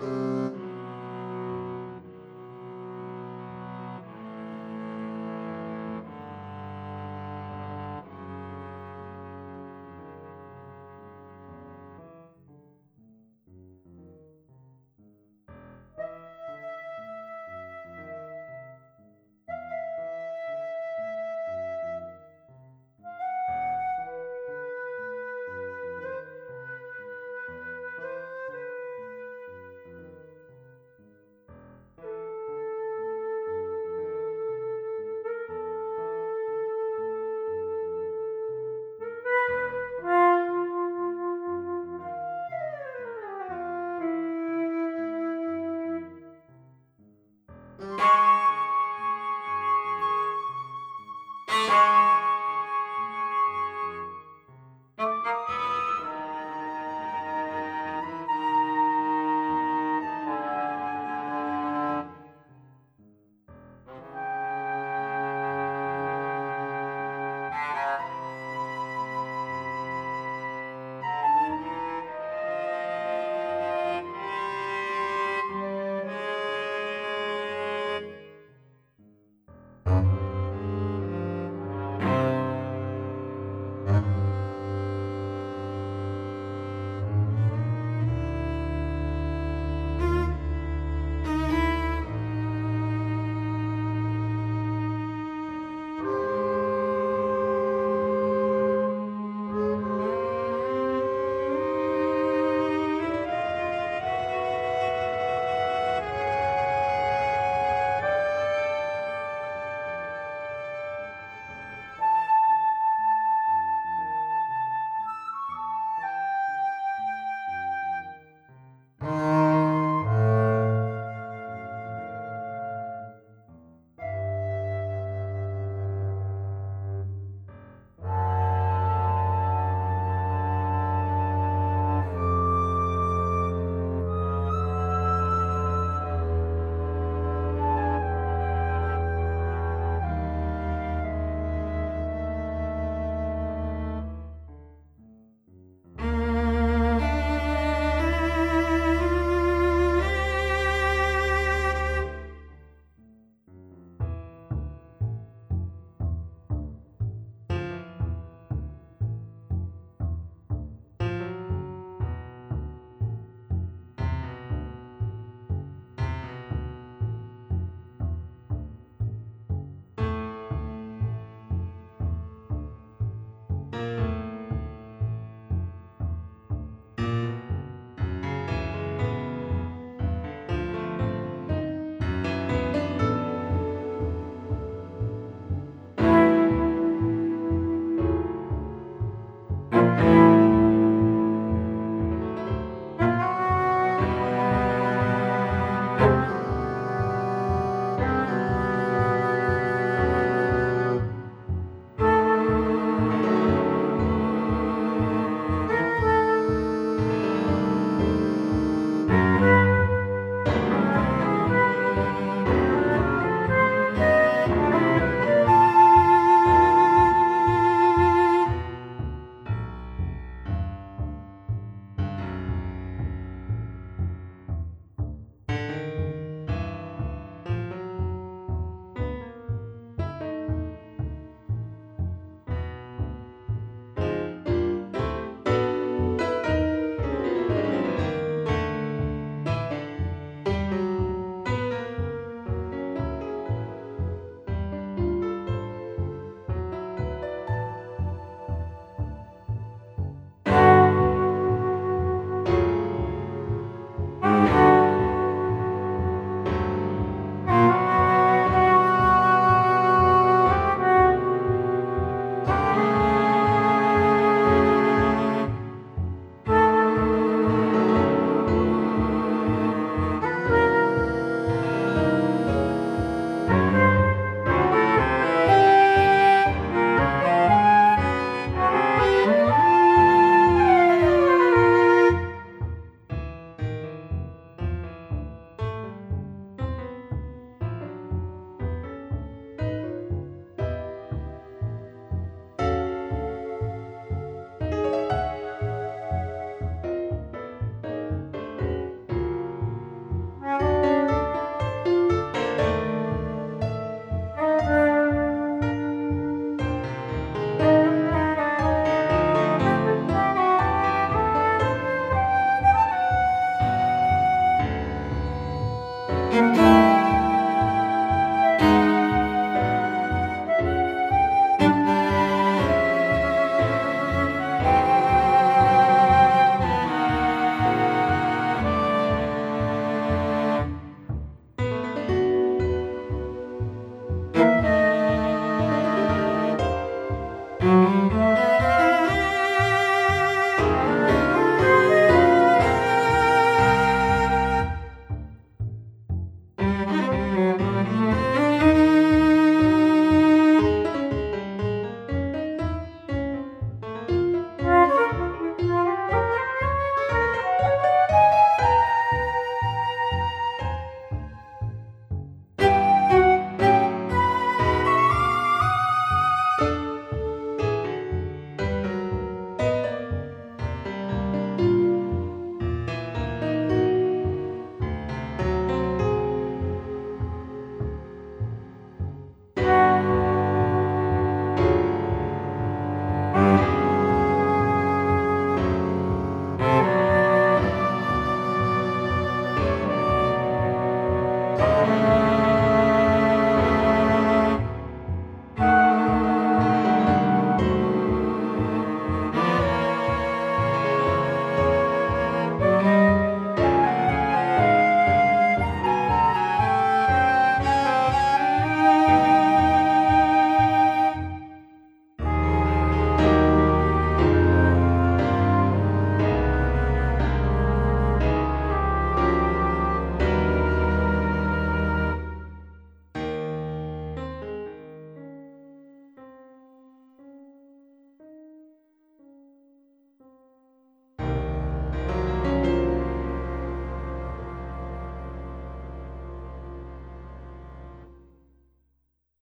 Bye.